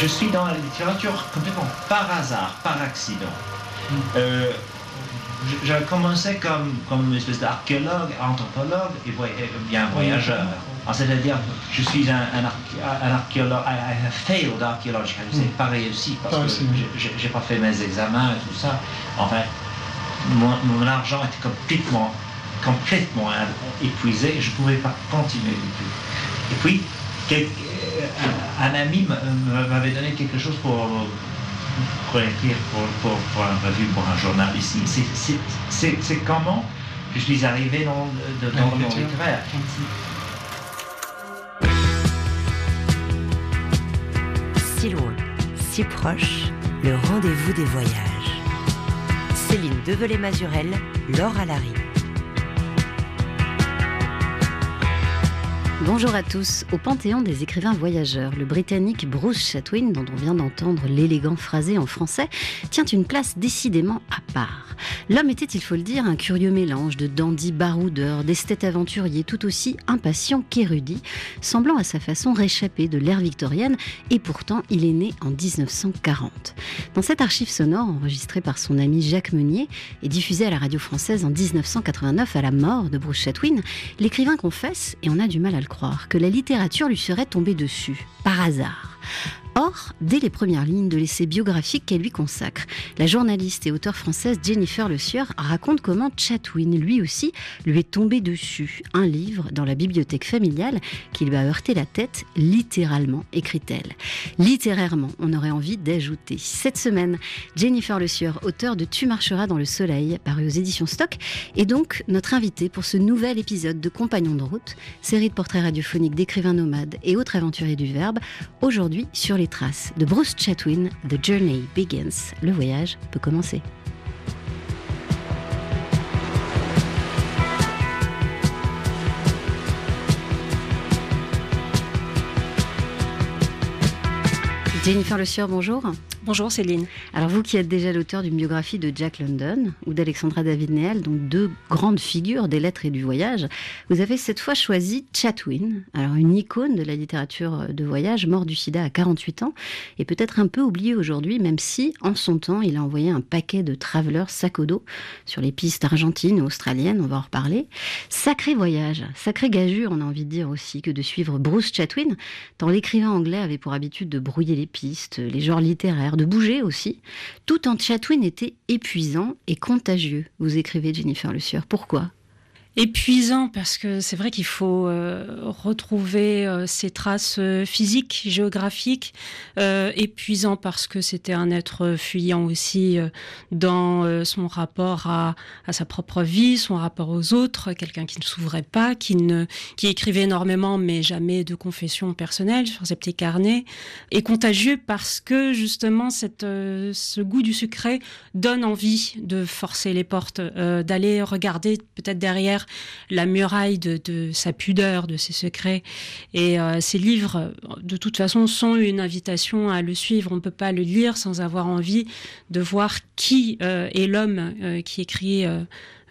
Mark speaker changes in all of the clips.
Speaker 1: je suis dans la littérature complètement par hasard, par accident. Euh, je, je commençais comme, comme une espèce d'archéologue, anthropologue et, bien voyageur. C'est-à-dire, je suis un, un, archéologue, I have failed archéologue, je n'ai pas réussi parce que je n'ai pas fait mes examens et tout ça. Enfin, mon, mon argent était complètement, complètement épuisé et je ne pouvais pas continuer du tout. Et puis, un ami m'avait donné quelque chose pour, pour écrire pour, pour, un revue, pour un journal ici. C'est comment je suis arrivé dans, dans le monde littéraire.
Speaker 2: Si loin, si proche, le rendez-vous des voyages. Céline Develay-Mazurel, Laure Alary.
Speaker 3: Bonjour à tous. Au Panthéon des écrivains voyageurs, le Britannique Bruce Chatwin, dont on vient d'entendre l'élégant phrasé en français, tient une place décidément à part. L'homme était, il faut le dire, un curieux mélange de dandy baroudeur, d'esthète aventurier, tout aussi impatient qu'érudit, semblant à sa façon réchapper de l'ère victorienne, et pourtant il est né en 1940. Dans cette archive sonore enregistrée par son ami Jacques Meunier et diffusée à la radio française en 1989 à la mort de Bruce Chatwin, l'écrivain confesse, et on a du mal à le croire, que la littérature lui serait tombée dessus, par hasard. Or, dès les premières lignes de l'essai biographique qu'elle lui consacre, la journaliste et auteure française Jennifer Le Sieur raconte comment Chatwin, lui aussi, lui est tombé dessus. Un livre dans la bibliothèque familiale qui lui a heurté la tête, littéralement, écrit-elle. Littérairement, on aurait envie d'ajouter. Cette semaine, Jennifer Le Sieur, auteure de Tu marcheras dans le soleil, paru aux éditions Stock, est donc notre invitée pour ce nouvel épisode de Compagnons de route, série de portraits radiophoniques d'écrivains nomades et autres aventuriers du verbe, aujourd'hui sur les traces de Bruce Chatwin, The Journey Begins. Le voyage peut commencer. Jennifer Le bonjour.
Speaker 4: Bonjour Céline.
Speaker 3: Alors vous qui êtes déjà l'auteur d'une biographie de Jack London ou d'Alexandra David Néel, donc deux grandes figures des lettres et du voyage, vous avez cette fois choisi Chatwin, alors une icône de la littérature de voyage, mort du sida à 48 ans et peut-être un peu oublié aujourd'hui, même si en son temps il a envoyé un paquet de travelers sac au dos sur les pistes argentines australiennes, on va en reparler. Sacré voyage, sacré gageure, on a envie de dire aussi que de suivre Bruce Chatwin, tant l'écrivain anglais avait pour habitude de brouiller les pistes, les genres littéraires de bouger aussi, tout en Chatwin était épuisant et contagieux, vous écrivez Jennifer Le. Pourquoi?
Speaker 4: Épuisant parce que c'est vrai qu'il faut euh, retrouver euh, ses traces euh, physiques, géographiques, épuisant parce que c'était un être fuyant aussi dans son rapport à, sa propre vie, son rapport aux autres, quelqu'un qui ne s'ouvrait pas, qui, ne, qui écrivait énormément mais jamais de confession personnelle sur ses petits carnets, et contagieux parce que justement cette, ce goût du secret donne envie de forcer les portes, d'aller regarder peut-être derrière la muraille de, sa pudeur, de ses secrets. Et euh, ces livres, de toute façon, sont une invitation à le suivre. On ne peut pas le lire sans avoir envie de voir qui euh, est l'homme euh, qui écrit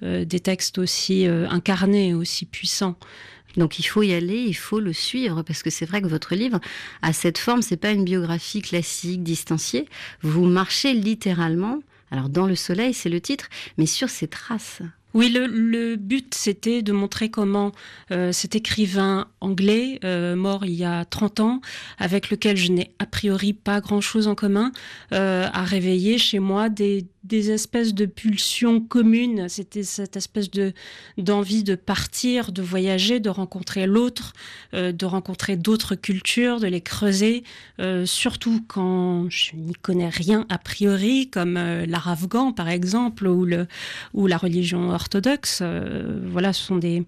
Speaker 4: des textes aussi incarnés, aussi puissants.
Speaker 3: Donc il faut y aller, il faut le suivre parce que c'est vrai que votre livre a cette forme, c'est pas une biographie classique distanciée. Vous marchez littéralement. Alors dans le soleil, c'est le titre, mais sur ces traces.
Speaker 4: Oui, le, but, c'était de montrer comment euh, cet écrivain anglais, euh, mort il y a 30 ans, avec lequel je n'ai a priori pas grand-chose en commun, euh, a réveillé chez moi des, des espèces de pulsions communes. C'était cette espèce de d'envie de partir, de voyager, de rencontrer l'autre, euh, de rencontrer d'autres cultures, de les creuser. Euh, surtout quand je n'y connais rien a priori, comme euh, l'art afghan par exemple ou le ou la religion orthodoxe. voilà, ce sont des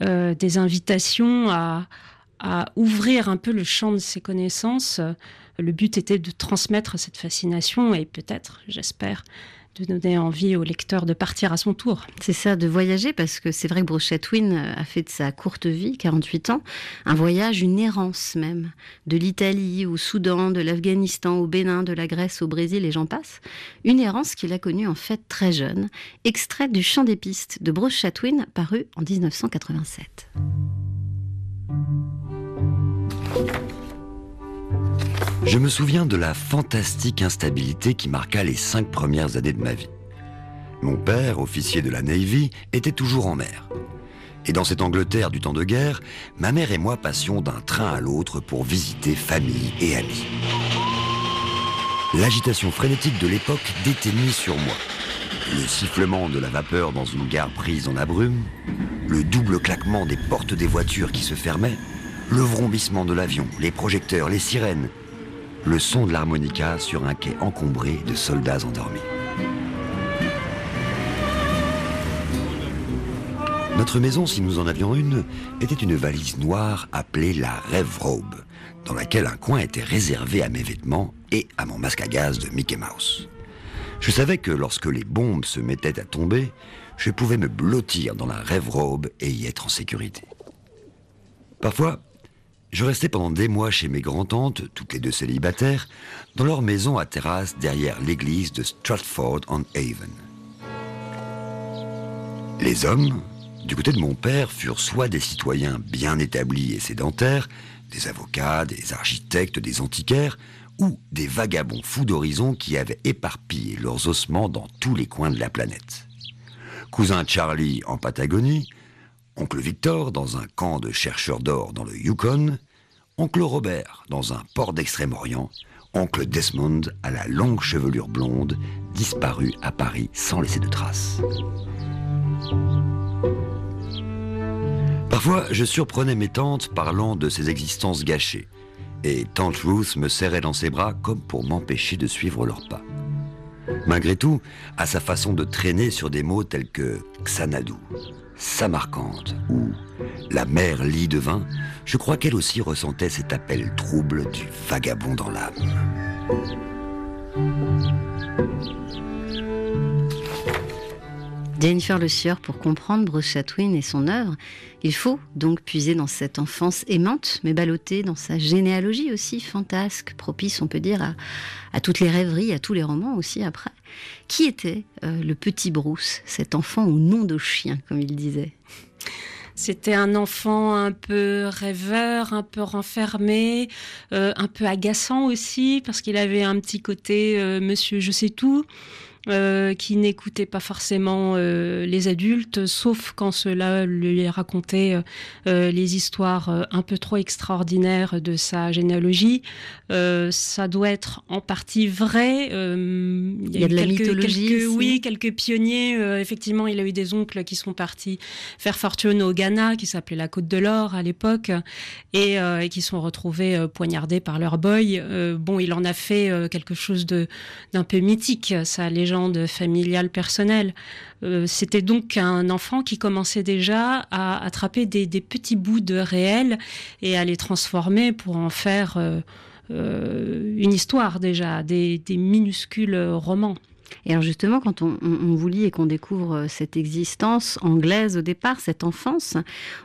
Speaker 4: des invitations à à ouvrir un peu le champ de ses connaissances. Le but était de transmettre cette fascination et peut-être, j'espère, de donner envie au lecteur de partir à son tour.
Speaker 3: C'est ça, de voyager, parce que c'est vrai que Bruce Chatwin a fait de sa courte vie, 48 ans, un voyage, une errance même, de l'Italie au Soudan, de l'Afghanistan au Bénin, de la Grèce au Brésil et j'en passe. Une errance qu'il a connue en fait très jeune, extraite du Chant des pistes de Chatwin, paru en 1987.
Speaker 5: Je me souviens de la fantastique instabilité qui marqua les cinq premières années de ma vie. Mon père, officier de la Navy, était toujours en mer. Et dans cette Angleterre du temps de guerre, ma mère et moi passions d'un train à l'autre pour visiter famille et amis. L'agitation frénétique de l'époque déteignit sur moi. Le sifflement de la vapeur dans une gare prise en abrume, le double claquement des portes des voitures qui se fermaient, le vrombissement de l'avion, les projecteurs, les sirènes, le son de l'harmonica sur un quai encombré de soldats endormis. Notre maison, si nous en avions une, était une valise noire appelée la Rêve Robe, dans laquelle un coin était réservé à mes vêtements et à mon masque à gaz de Mickey Mouse. Je savais que lorsque les bombes se mettaient à tomber, je pouvais me blottir dans la Rêve Robe et y être en sécurité. Parfois, je restais pendant des mois chez mes grands-tantes, toutes les deux célibataires, dans leur maison à terrasse derrière l'église de Stratford-on-Avon. Les hommes, du côté de mon père, furent soit des citoyens bien établis et sédentaires, des avocats, des architectes, des antiquaires, ou des vagabonds fous d'horizon qui avaient éparpillé leurs ossements dans tous les coins de la planète. Cousin Charlie en Patagonie, oncle Victor dans un camp de chercheurs d'or dans le Yukon, oncle Robert dans un port d'Extrême-Orient, oncle Desmond à la longue chevelure blonde, disparu à Paris sans laisser de traces. Parfois, je surprenais mes tantes parlant de ces existences gâchées, et tante Ruth me serrait dans ses bras comme pour m'empêcher de suivre leurs pas. Malgré tout, à sa façon de traîner sur des mots tels que Xanadu, Samarcande ou la mère lit de vin, je crois qu'elle aussi ressentait cet appel trouble du vagabond dans l'âme.
Speaker 3: Jennifer Le Sieur, pour comprendre Bruce Chatwin et son œuvre, il faut donc puiser dans cette enfance aimante, mais ballottée dans sa généalogie aussi fantasque, propice, on peut dire, à, toutes les rêveries, à tous les romans aussi après. Qui était euh, le petit Bruce, cet enfant au nom de chien, comme il disait?
Speaker 4: C'était un enfant un peu rêveur, un peu renfermé, euh, un peu agaçant aussi, parce qu'il avait un petit côté euh, monsieur je sais tout. Euh, qui n'écoutait pas forcément euh, les adultes, sauf quand cela lui racontait euh, les histoires un peu trop extraordinaires de sa généalogie. ça doit être en partie vrai.
Speaker 3: il y a, de la mythologie.
Speaker 4: oui, quelques pionniers. effectivement, il a eu des oncles qui sont partis faire fortune au Ghana, qui s'appelait la Côte de l'Or à l'époque, et, et, qui sont retrouvés poignardés par leur boy. bon, il en a fait quelque chose de d'un peu mythique. Sa légende de familiale personnelle. Euh, c'était donc un enfant qui commençait déjà à attraper des, petits bouts de réel et à les transformer pour en faire euh, euh, une histoire déjà, des, minuscules romans.
Speaker 3: Et alors justement, quand on, vous lit et qu'on découvre cette existence anglaise au départ, cette enfance,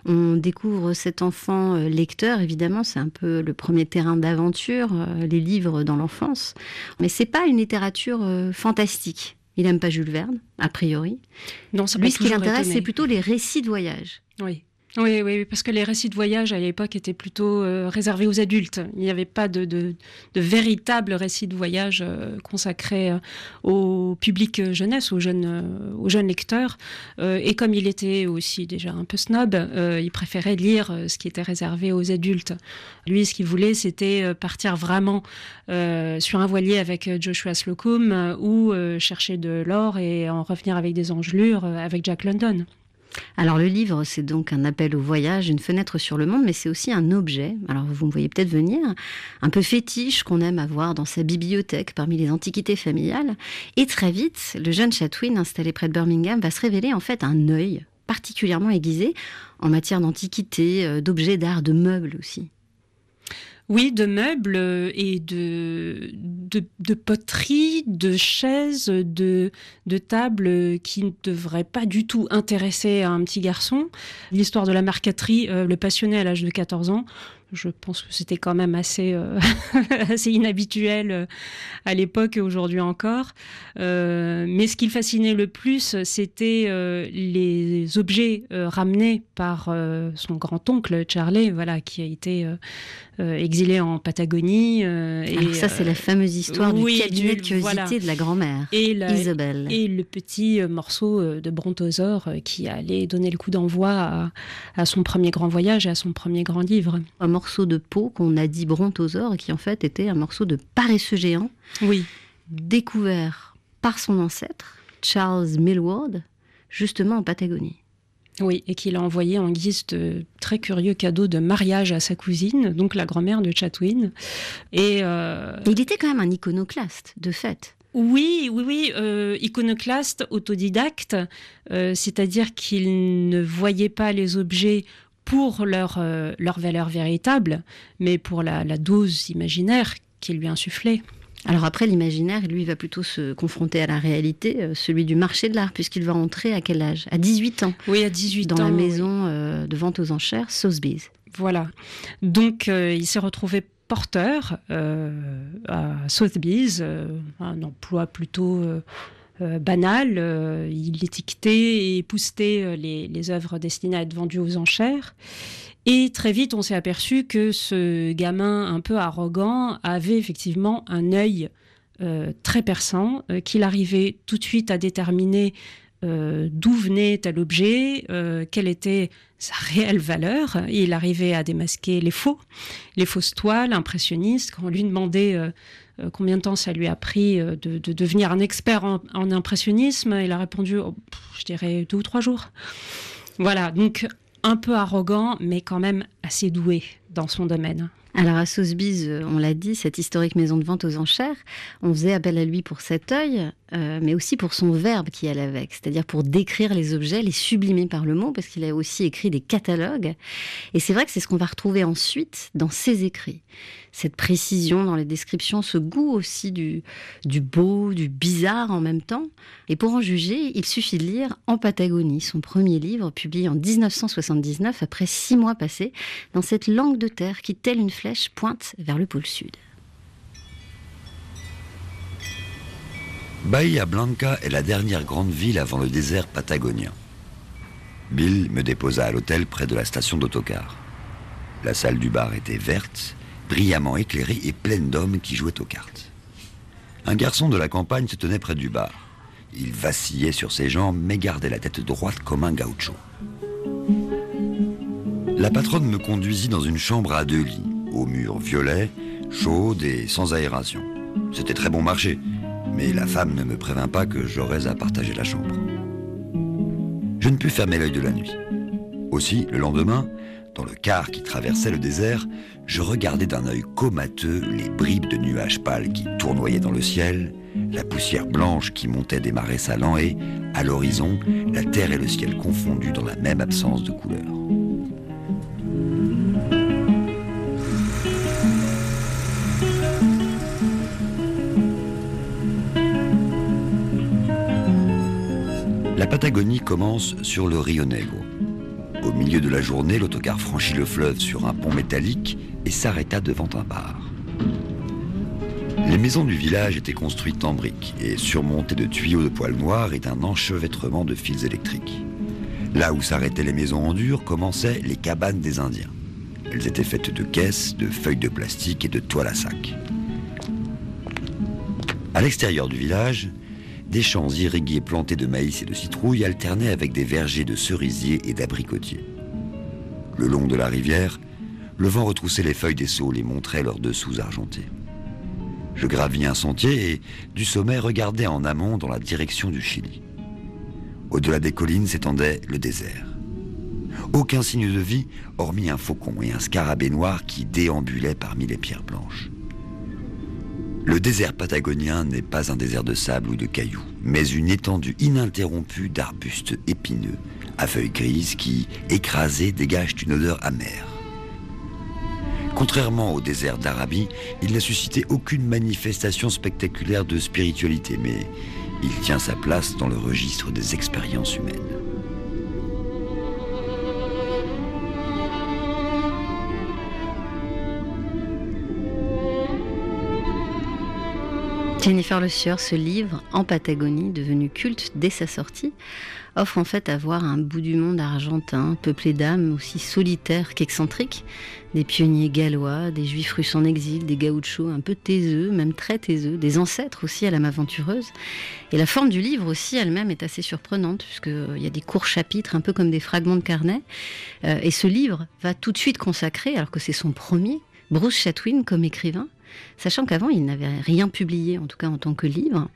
Speaker 3: on découvre cet enfant lecteur, évidemment, c'est un peu le premier terrain d'aventure, les livres dans l'enfance. Mais c'est pas une littérature fantastique. Il n'aime pas Jules Verne, a priori.
Speaker 4: Non, ça
Speaker 3: Lui, ce qui l'intéresse, c'est plutôt les récits de voyage.
Speaker 4: Oui. Oui, oui, parce que les récits de voyage à l'époque étaient plutôt euh, réservés aux adultes. Il n'y avait pas de, véritables récits de voyage euh, consacrés euh, au public jeunesse, aux jeunes, aux jeunes lecteurs. et comme il était aussi déjà un peu snob, il préférait lire ce qui était réservé aux adultes. Lui, ce qu'il voulait, c'était partir vraiment sur un voilier avec Joshua Slocum ou chercher de l'or et en revenir avec des engelures avec Jack London.
Speaker 3: Alors le livre, c'est donc un appel au voyage, une fenêtre sur le monde, mais c'est aussi un objet. Alors vous me voyez peut-être venir, un peu fétiche qu'on aime avoir dans sa bibliothèque parmi les antiquités familiales. Et très vite, le jeune Chatwin, installé près de Birmingham, va se révéler en fait un œil particulièrement aiguisé en matière d'antiquité, euh, d'objets d'art, de meubles aussi.
Speaker 4: Oui, de meubles et de, poteries, de chaises, de, tables qui ne devraient pas du tout intéresser un petit garçon. L'histoire de la marqueterie euh, le passionnait à l'âge de 14 ans. Je pense que c'était quand même assez, euh, assez inhabituel euh, à l'époque et aujourd'hui encore. Euh, mais ce qui le fascinait le plus, c'était les objets ramenés par son grand-oncle Charlie, voilà, qui a été exilé en Patagonie.
Speaker 3: et ça, c'est la fameuse histoire du cabinet de curiosité de la grand-mère, Isabelle.
Speaker 4: Et le petit morceau de brontosaure qui allait donner le coup d'envoi à, à, son premier grand voyage et à son premier grand livre
Speaker 3: morceau de peau qu'on a dit brontosaure, qui en fait était un morceau de paresseux géant.
Speaker 4: Oui.
Speaker 3: Découvert par son ancêtre, Charles Millward, justement en Patagonie.
Speaker 4: Oui, et qu'il a envoyé en guise de très curieux cadeau de mariage à sa cousine, donc la grand-mère de Chatwin. Et
Speaker 3: euh, il était quand même un iconoclaste, de fait.
Speaker 4: Oui, oui, oui, euh, iconoclaste, autodidacte, euh, c'est-à-dire qu'il ne voyait pas les objets pour leur, euh, leur valeur véritable, mais pour la, dose imaginaire qu'il lui insufflait.
Speaker 3: Alors après, l'imaginaire, lui, va plutôt se confronter à la réalité, euh, celui du marché de l'art, puisqu'il va entrer à quel âge? À 18 ans.
Speaker 4: Oui, à 18
Speaker 3: dans ans. Dans la maison euh, de vente aux enchères, Sotheby's.
Speaker 4: Voilà. Donc, il s'est retrouvé porteur à Sotheby's, un emploi plutôt euh, banal. Euh, il étiquetait et postait euh, les, les œuvres destinées à être vendues aux enchères. Et très vite, on s'est aperçu que ce gamin un peu arrogant avait effectivement un œil très perçant, qu'il arrivait tout de suite à déterminer d'où venait tel objet, quelle était sa réelle valeur. Il arrivait à démasquer les faux, les fausses toiles impressionnistes. Quand on lui demandait euh, combien de temps ça lui a pris euh, de, devenir un expert en, impressionnisme Il a répondu, oh, je dirais, deux ou trois jours. Voilà, donc un peu arrogant, mais quand même assez doué dans son domaine.
Speaker 3: Alors à Sotheby's, euh, on l'a dit, cette historique maison de vente aux enchères, on faisait appel à lui pour cet œil, euh, mais aussi pour son verbe qui allait avec, c'est-à-dire pour décrire les objets, les sublimer par le mot, parce qu'il a aussi écrit des catalogues. Et c'est vrai que c'est ce qu'on va retrouver ensuite dans ses écrits. Cette précision dans les descriptions, ce goût aussi du, du beau, du bizarre en même temps. Et pour en juger, il suffit de lire En Patagonie, son premier livre, publié en 1979, après six mois passés, dans cette langue de terre qui, telle une flèche, pointe vers le pôle sud.
Speaker 5: Bahia Blanca est la dernière grande ville avant le désert patagonien. Bill me déposa à l'hôtel près de la station d'autocar. La salle du bar était verte, brillamment éclairée et pleine d'hommes qui jouaient aux cartes. Un garçon de la campagne se tenait près du bar. Il vacillait sur ses jambes mais gardait la tête droite comme un gaucho. La patronne me conduisit dans une chambre à deux lits, aux murs violets, chaudes et sans aération. C'était très bon marché, mais la femme ne me prévint pas que j'aurais à partager la chambre. Je ne pus fermer l'œil de la nuit. Aussi, le lendemain, dans le car qui traversait le désert, je regardais d'un œil comateux les bribes de nuages pâles qui tournoyaient dans le ciel, la poussière blanche qui montait des marais salants et, à l'horizon, la terre et le ciel confondus dans la même absence de couleur. La Patagonie commence sur le Rio Negro. Au milieu de la journée, l'autocar franchit le fleuve sur un pont métallique et s'arrêta devant un bar. Les maisons du village étaient construites en briques et surmontées de tuyaux de poils noirs et d'un enchevêtrement de fils électriques. Là où s'arrêtaient les maisons en dur commençaient les cabanes des Indiens. Elles étaient faites de caisses, de feuilles de plastique et de toiles à sac. À l'extérieur du village, des champs irrigués plantés de maïs et de citrouilles alternaient avec des vergers de cerisiers et d'abricotiers. Le long de la rivière, le vent retroussait les feuilles des saules et montrait leurs dessous argentés. Je gravis un sentier et, du sommet, regardais en amont dans la direction du Chili. Au-delà des collines s'étendait le désert. Aucun signe de vie, hormis un faucon et un scarabée noir qui déambulaient parmi les pierres blanches. Le désert patagonien n'est pas un désert de sable ou de cailloux, mais une étendue ininterrompue d'arbustes épineux, à feuilles grises qui, écrasés, dégagent une odeur amère. Contrairement au désert d'Arabie, il n'a suscité aucune manifestation spectaculaire de spiritualité, mais il tient sa place dans le registre des expériences humaines.
Speaker 3: Jennifer Le Sieur, ce livre en Patagonie, devenu culte dès sa sortie, offre en fait à voir un bout du monde argentin, peuplé d'âmes aussi solitaires qu'excentriques, des pionniers gallois, des juifs russes en exil, des gauchos un peu taiseux, même très taiseux, des ancêtres aussi à l'âme aventureuse. Et la forme du livre aussi elle-même est assez surprenante, puisqu'il y a des courts chapitres, un peu comme des fragments de carnet. Euh, et ce livre va tout de suite consacrer, alors que c'est son premier, Bruce Chatwin comme écrivain, sachant qu'avant il n'avait rien publié, en tout cas en tant que livre.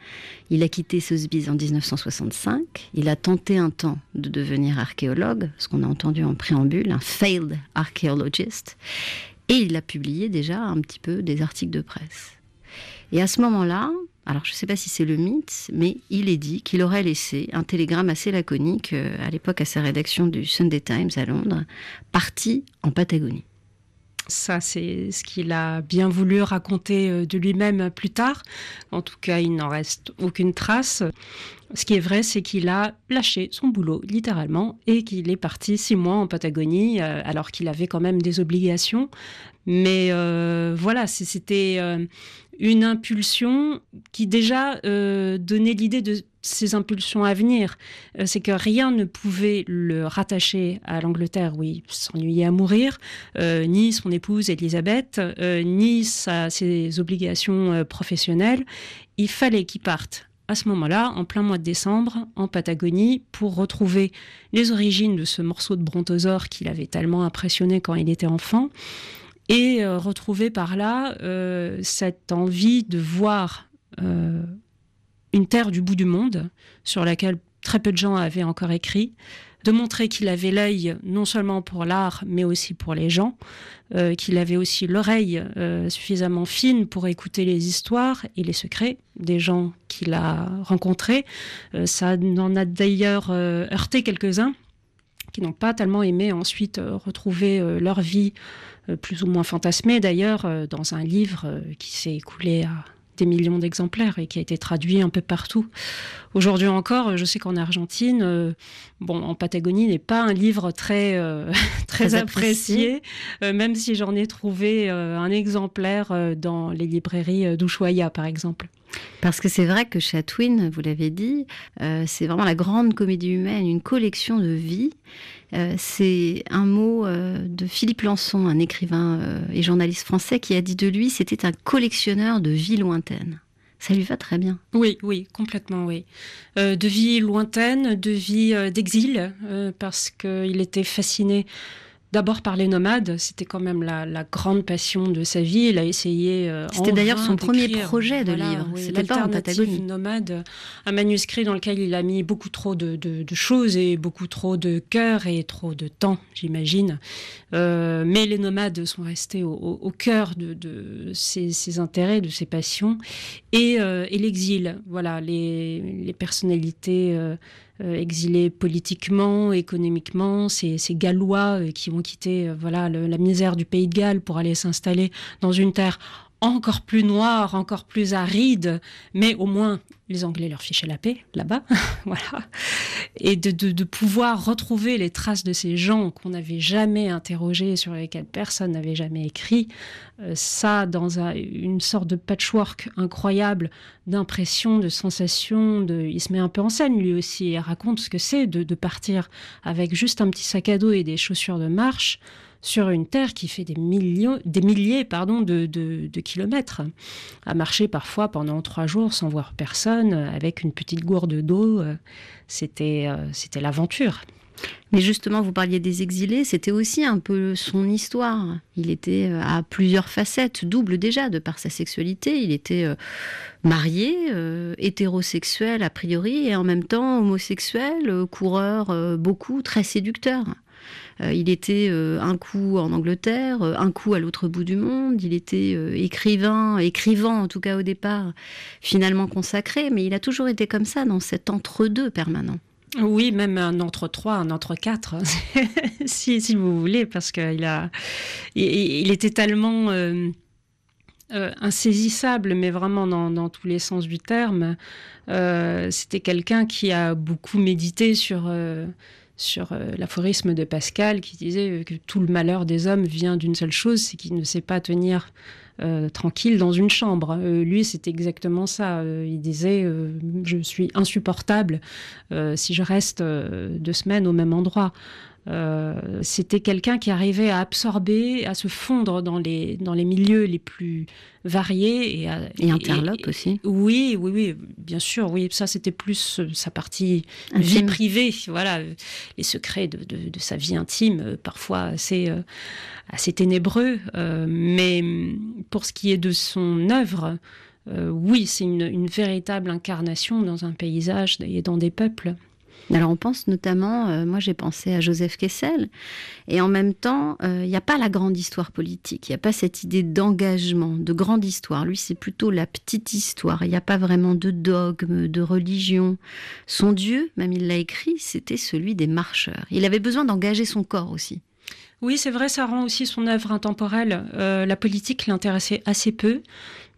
Speaker 3: Il a quitté Sotheby's en 1965, il a tenté un temps de devenir archéologue, ce qu'on a entendu en préambule, un failed archaeologist, et il a publié déjà un petit peu des articles de presse. Et à ce moment-là, alors je ne sais pas si c'est le mythe, mais il est dit qu'il aurait laissé un télégramme assez laconique euh, à l'époque à sa rédaction du Sunday Times à Londres, parti en Patagonie.
Speaker 4: Ça, c'est ce qu'il a bien voulu raconter euh, de lui-même plus tard. En tout cas, il n'en reste aucune trace. Ce qui est vrai, c'est qu'il a lâché son boulot, littéralement, et qu'il est parti six mois en Patagonie, euh, alors qu'il avait quand même des obligations. Mais euh, voilà, c'était une impulsion qui déjà donnait l'idée de ses impulsions à venir. Euh, c'est que rien ne pouvait le rattacher à l'Angleterre où il s'ennuyait à mourir, euh, ni son épouse Elisabeth, euh, ni ses obligations professionnelles. Il fallait qu'il parte à ce moment-là, en plein mois de décembre, en Patagonie, pour retrouver les origines de ce morceau de brontosaure qu'il avait tellement impressionné quand il était enfant, et retrouver par là cette envie de voir une terre du bout du monde, sur laquelle très peu de gens avaient encore écrit, de montrer qu'il avait l'œil non seulement pour l'art, mais aussi pour les gens, euh, qu'il avait aussi l'oreille euh, suffisamment fine pour écouter les histoires et les secrets des gens qu'il a rencontrés. Euh, ça en a d'ailleurs heurté quelques-uns qui n'ont pas tellement aimé ensuite retrouver leur vie plus ou moins fantasmée d'ailleurs dans un livre qui s'est écoulé à des millions d'exemplaires et qui a été traduit un peu partout. Aujourd'hui encore, je sais qu'en Argentine, euh, bon, en Patagonie n'est pas un livre très euh, très, apprécié, euh, même si j'en ai trouvé un exemplaire dans les librairies d'Ushuaia, par exemple.
Speaker 3: Parce que c'est vrai que Chatwin, vous l'avez dit, c'est vraiment la grande comédie humaine, une collection de vies. c'est un mot de Philippe Lançon, un écrivain et journaliste français, qui a dit de lui c'était un collectionneur de vies lointaines ça lui va très bien.
Speaker 4: Oui, oui, complètement, oui. Euh, de vie lointaine, de vie euh, d'exil, euh, parce qu'il était fasciné D'abord par les nomades, c'était quand même la, grande passion de sa vie. Il a essayé.
Speaker 3: Euh, c'était d'ailleurs son premier projet de livre. c'était pas en Patagonie.
Speaker 4: nomade, un manuscrit dans lequel il a mis beaucoup trop de, choses et beaucoup trop de cœur et trop de temps, j'imagine. Euh, mais les nomades sont restés au, cœur de, ses, intérêts, de ses passions et, euh, l'exil. Voilà, les, personnalités euh, exilés politiquement, économiquement, ces, Gallois qui ont quitté voilà la misère du pays de Galles pour aller s'installer dans une terre encore plus noire, encore plus aride, mais au moins les Anglais leur fichaient la paix là-bas, voilà. Et de, pouvoir retrouver les traces de ces gens qu'on n'avait jamais interrogés, sur lesquels personne n'avait jamais écrit, euh, ça dans une sorte de patchwork incroyable d'impressions, de sensations, de... il se met un peu en scène lui aussi et raconte ce que c'est de, de partir avec juste un petit sac à dos et des chaussures de marche sur une terre qui fait des, millions, des milliers pardon, de, kilomètres, à marcher parfois pendant trois jours sans voir personne, avec une petite gourde d'eau. Euh, c'était, euh, c'était l'aventure.
Speaker 3: Mais justement, vous parliez des exilés, c'était aussi un peu son histoire. Il était euh, à plusieurs facettes, double déjà de par sa sexualité. Il était marié, hétérosexuel a priori, et en même temps homosexuel, coureur, beaucoup, très séducteur. Euh, il était euh, un coup en Angleterre, euh, un coup à l'autre bout du monde. Il était écrivain, écrivant en tout cas au départ, finalement consacré, mais il a toujours été comme ça dans cet entre-deux permanent.
Speaker 4: Oui, même un entre-trois, un entre-quatre, si, si, vous voulez, parce qu'il a, il, était tellement insaisissable, mais vraiment dans, tous les sens du terme. C'était quelqu'un qui a beaucoup médité sur sur euh, l'aphorisme de Pascal qui disait que tout le malheur des hommes vient d'une seule chose, c'est qu'il ne sait pas tenir tranquille dans une chambre. lui, c'était exactement ça. il disait Je suis insupportable si je reste deux semaines au même endroit. Euh, c'était quelqu'un qui arrivait à absorber, à se fondre dans les, dans les milieux les plus variés. Et, à,
Speaker 3: et interlope aussi
Speaker 4: Oui, oui, oui, bien sûr. Oui, ça, c'était plus euh, sa partie vie privée. Voilà, les secrets de, de, sa vie intime, euh, parfois assez, assez ténébreux. mais pour ce qui est de son œuvre, oui, c'est une, une véritable incarnation dans un paysage et dans des peuples.
Speaker 3: Alors on pense notamment, euh, moi j'ai pensé à Joseph Kessel, et en même temps, euh, il n'y a pas la grande histoire politique, il n'y a pas cette idée d'engagement, de grande histoire. Lui, c'est plutôt la petite histoire. Il n'y a pas vraiment de dogme, de religion. Son Dieu, même il l'a écrit, c'était celui des marcheurs. Il avait besoin d'engager son corps aussi.
Speaker 4: Oui, c'est vrai, ça rend aussi son œuvre intemporelle. Euh, la politique l'intéressait assez peu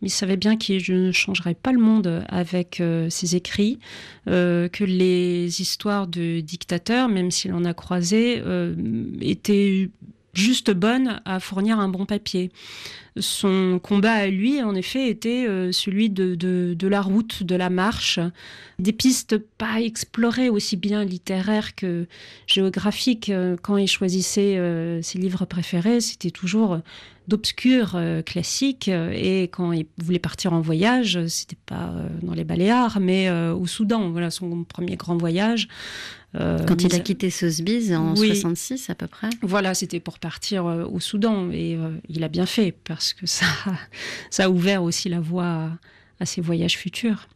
Speaker 4: il savait bien que je ne changerais pas le monde avec euh, ses écrits, euh, que les histoires de dictateurs, même s'il en a croisé, euh, étaient juste bonnes à fournir un bon papier. Son combat à lui, en effet, était celui de, de, la route, de la marche, des pistes pas explorées aussi bien littéraires que géographiques. Quand il choisissait ses livres préférés, c'était toujours d'obscurs euh, classiques. Euh, et quand il voulait partir en voyage, c'était pas euh, dans les Baléares, mais au Soudan. Voilà son premier grand voyage.
Speaker 3: Quand il a quitté Sotheby's en 66 à peu près.
Speaker 4: Voilà, c'était pour partir au Soudan et il a bien fait parce que ça, ça a ouvert aussi la voie à ses voyages futurs.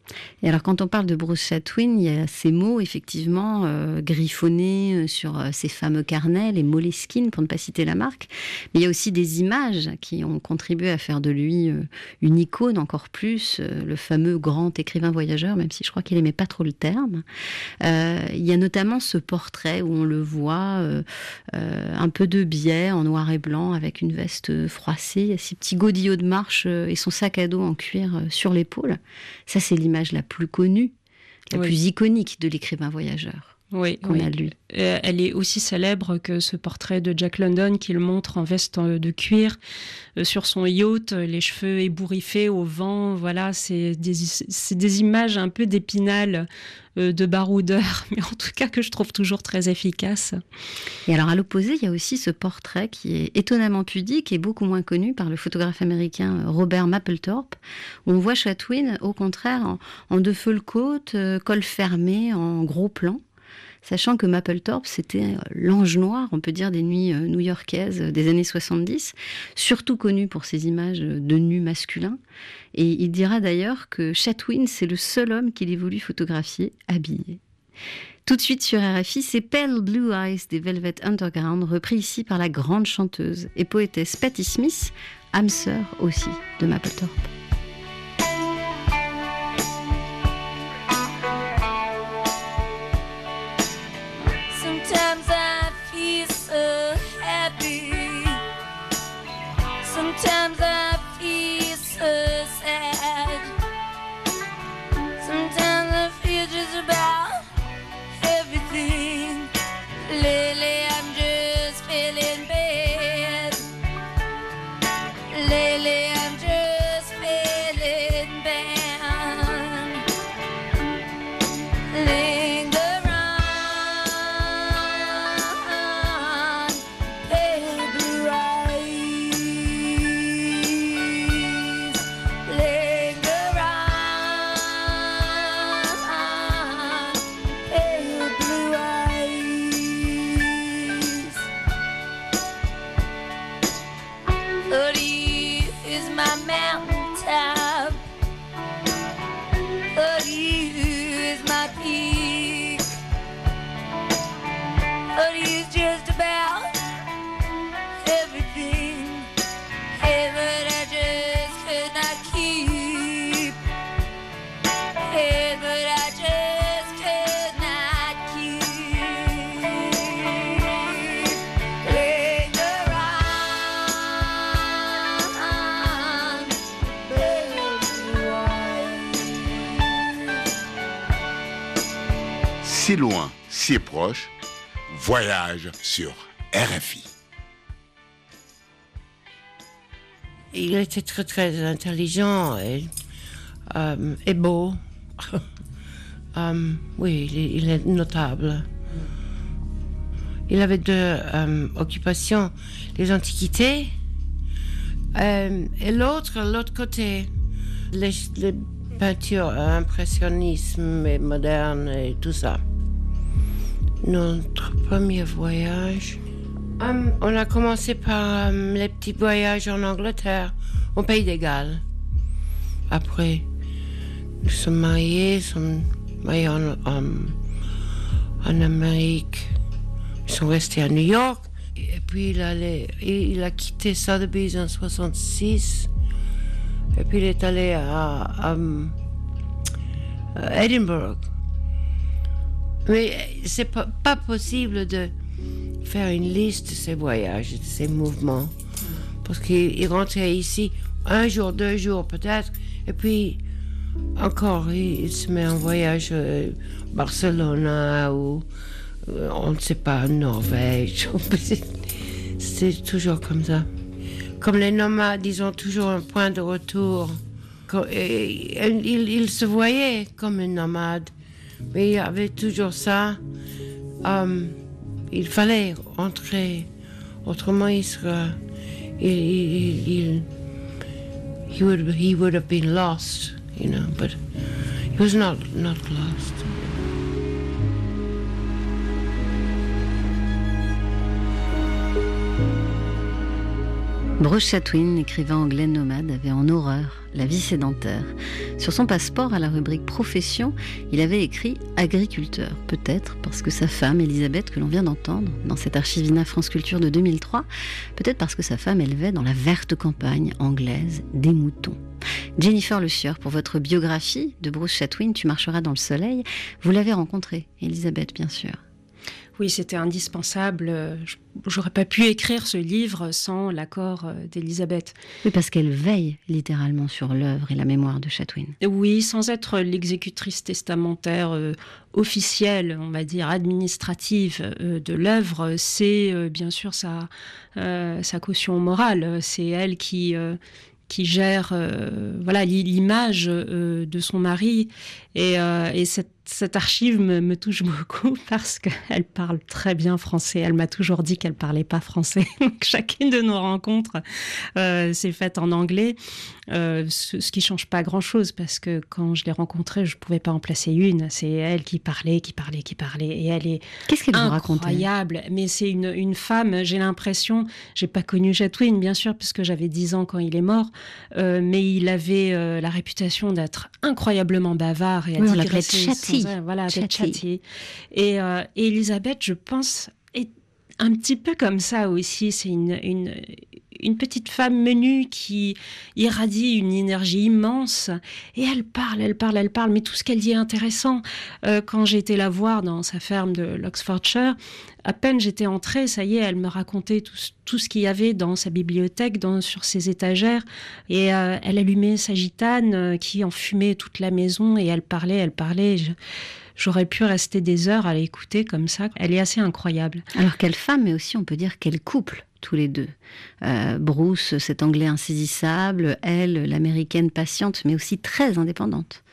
Speaker 3: Et alors, quand on parle de Bruce Chatwin, il y a ces mots, effectivement, euh, griffonnés euh, sur euh, ces fameux carnets, les Moleskine, pour ne pas citer la marque. Mais il y a aussi des images qui ont contribué à faire de lui une icône encore plus, le fameux grand écrivain voyageur, même si je crois qu'il aimait pas trop le terme. il y a notamment ce portrait où on le voit un peu de biais en noir et blanc, avec une veste froissée, ces petits godillots de marche et son sac à dos en cuir sur Ça, c'est l'image la plus connue, la plus iconique de l'écrivain voyageur
Speaker 4: oui, qu'on a lu. Euh, elle est aussi célèbre que ce portrait de Jack London qu'il montre en veste de cuir euh, sur son yacht, les cheveux ébouriffés au vent. Voilà, c'est des, des, images un peu d'épinal euh, de baroudeur, mais en tout cas que je trouve toujours très efficace.
Speaker 3: Et alors à l'opposé, il y a aussi ce portrait qui est étonnamment pudique et beaucoup moins connu par le photographe américain Robert Mapplethorpe, où on voit Chatwin au contraire en, en de feu le côte, col fermé, en gros plan sachant que Mapplethorpe, c'était euh, l'ange noir, on peut dire, des nuits euh, new-yorkaises euh, des années 70, surtout connu pour ses images de nus masculins. Et il dira d'ailleurs que Chatwin, c'est le seul homme qu'il ait voulu photographier habillé. Tout de suite sur RFI, c'est Pale Blue Eyes des Velvet Underground, repris ici par la grande chanteuse et poétesse Patti Smith, âme sœur aussi de Mapplethorpe.
Speaker 6: Loin, si proche, voyage sur RFI.
Speaker 7: il était très très intelligent et, euh, beau. Euh, oui, il, est notable. Il avait deux euh, occupations, les antiquités et l'autre, l'autre côté, les, les peintures impressionnisme et moderne et tout ça. Notre premier voyage, Um, on a commencé par um, les petits voyages en Angleterre, au Pays des Galles. Après, nous sommes mariés, nous sommes mariés en, en, Amérique. Nous sommes restés à New York. Et puis il, a quitté Sotheby's en 66. Et puis il est allé à Edinburgh. Mais c'est pas, pas possible de faire une liste de ses voyages, de ses mouvements. Parce qu'il rentrait ici un jour, deux jours peut-être, et puis encore, il, se met en voyage à euh, Barcelone ou euh, on ne sait pas, Norvège. C'est toujours comme ça. Comme les nomades, ils ont toujours un point de retour. il, il, se voyait comme un nomade, mais il y avait toujours ça. Um, il fallait entrer, autrement il sera, il, il, il he would he would have been lost, you know, but he was not not lost.
Speaker 3: Bruce Chatwin, écrivain anglais nomade, avait en horreur la vie sédentaire. Sur son passeport, à la rubrique profession, il avait écrit agriculteur, peut-être parce que sa femme, Elisabeth, que l'on vient d'entendre dans cette archivina France Culture de 2003, peut-être parce que sa femme élevait dans la verte campagne anglaise des moutons. Jennifer Le Sieur, pour votre biographie de Bruce Chatwin, Tu marcheras dans le soleil, vous l'avez rencontrée, Elisabeth, bien sûr.
Speaker 4: Oui, c'était indispensable. J'aurais pas pu écrire ce livre sans l'accord euh, d'Elisabeth.
Speaker 3: Oui, parce qu'elle veille littéralement sur l'œuvre et la mémoire de Chatwin.
Speaker 4: Oui, sans être l'exécutrice testamentaire euh, officielle, on va dire administrative euh, de l'œuvre, c'est bien sûr sa, sa caution morale. C'est elle qui qui gère voilà l'image de son mari et, et cette cette archive me, touche beaucoup parce qu'elle parle très bien français. Elle m'a toujours dit qu'elle parlait pas français. chacune de nos rencontres euh, s'est faite en anglais, euh, ce, qui qui change pas grand-chose parce que quand je l'ai rencontrée, je pouvais pas en placer une. C'est elle qui parlait, qui parlait, qui parlait, et elle est
Speaker 3: Qu'est-ce qu'elle
Speaker 4: incroyable. Mais c'est une, une femme. J'ai l'impression, j'ai pas connu Chatwin bien sûr puisque j'avais 10 ans quand il est mort, euh, mais il avait la réputation d'être incroyablement bavard et
Speaker 3: à oui,
Speaker 4: voilà, Et, euh, et, Elisabeth, je pense, un petit peu comme ça aussi. C'est une, petite femme menue qui irradie une énergie immense. Et elle parle, elle parle, elle parle. Mais tout ce qu'elle dit est intéressant. Euh, quand été la voir dans sa ferme de l'Oxfordshire, à peine j'étais entrée, ça y est, elle me racontait tout, tout ce qu'il y avait dans sa bibliothèque, dans, sur ses étagères. Et euh, elle allumait sa gitane euh, qui enfumait toute la maison et elle parlait, elle parlait. J'aurais pu rester des heures à l'écouter comme ça. Elle est assez incroyable.
Speaker 3: Alors quelle femme, mais aussi on peut dire quel couple tous les deux. Euh, Bruce, cet anglais insaisissable, elle, l'américaine patiente, mais aussi très indépendante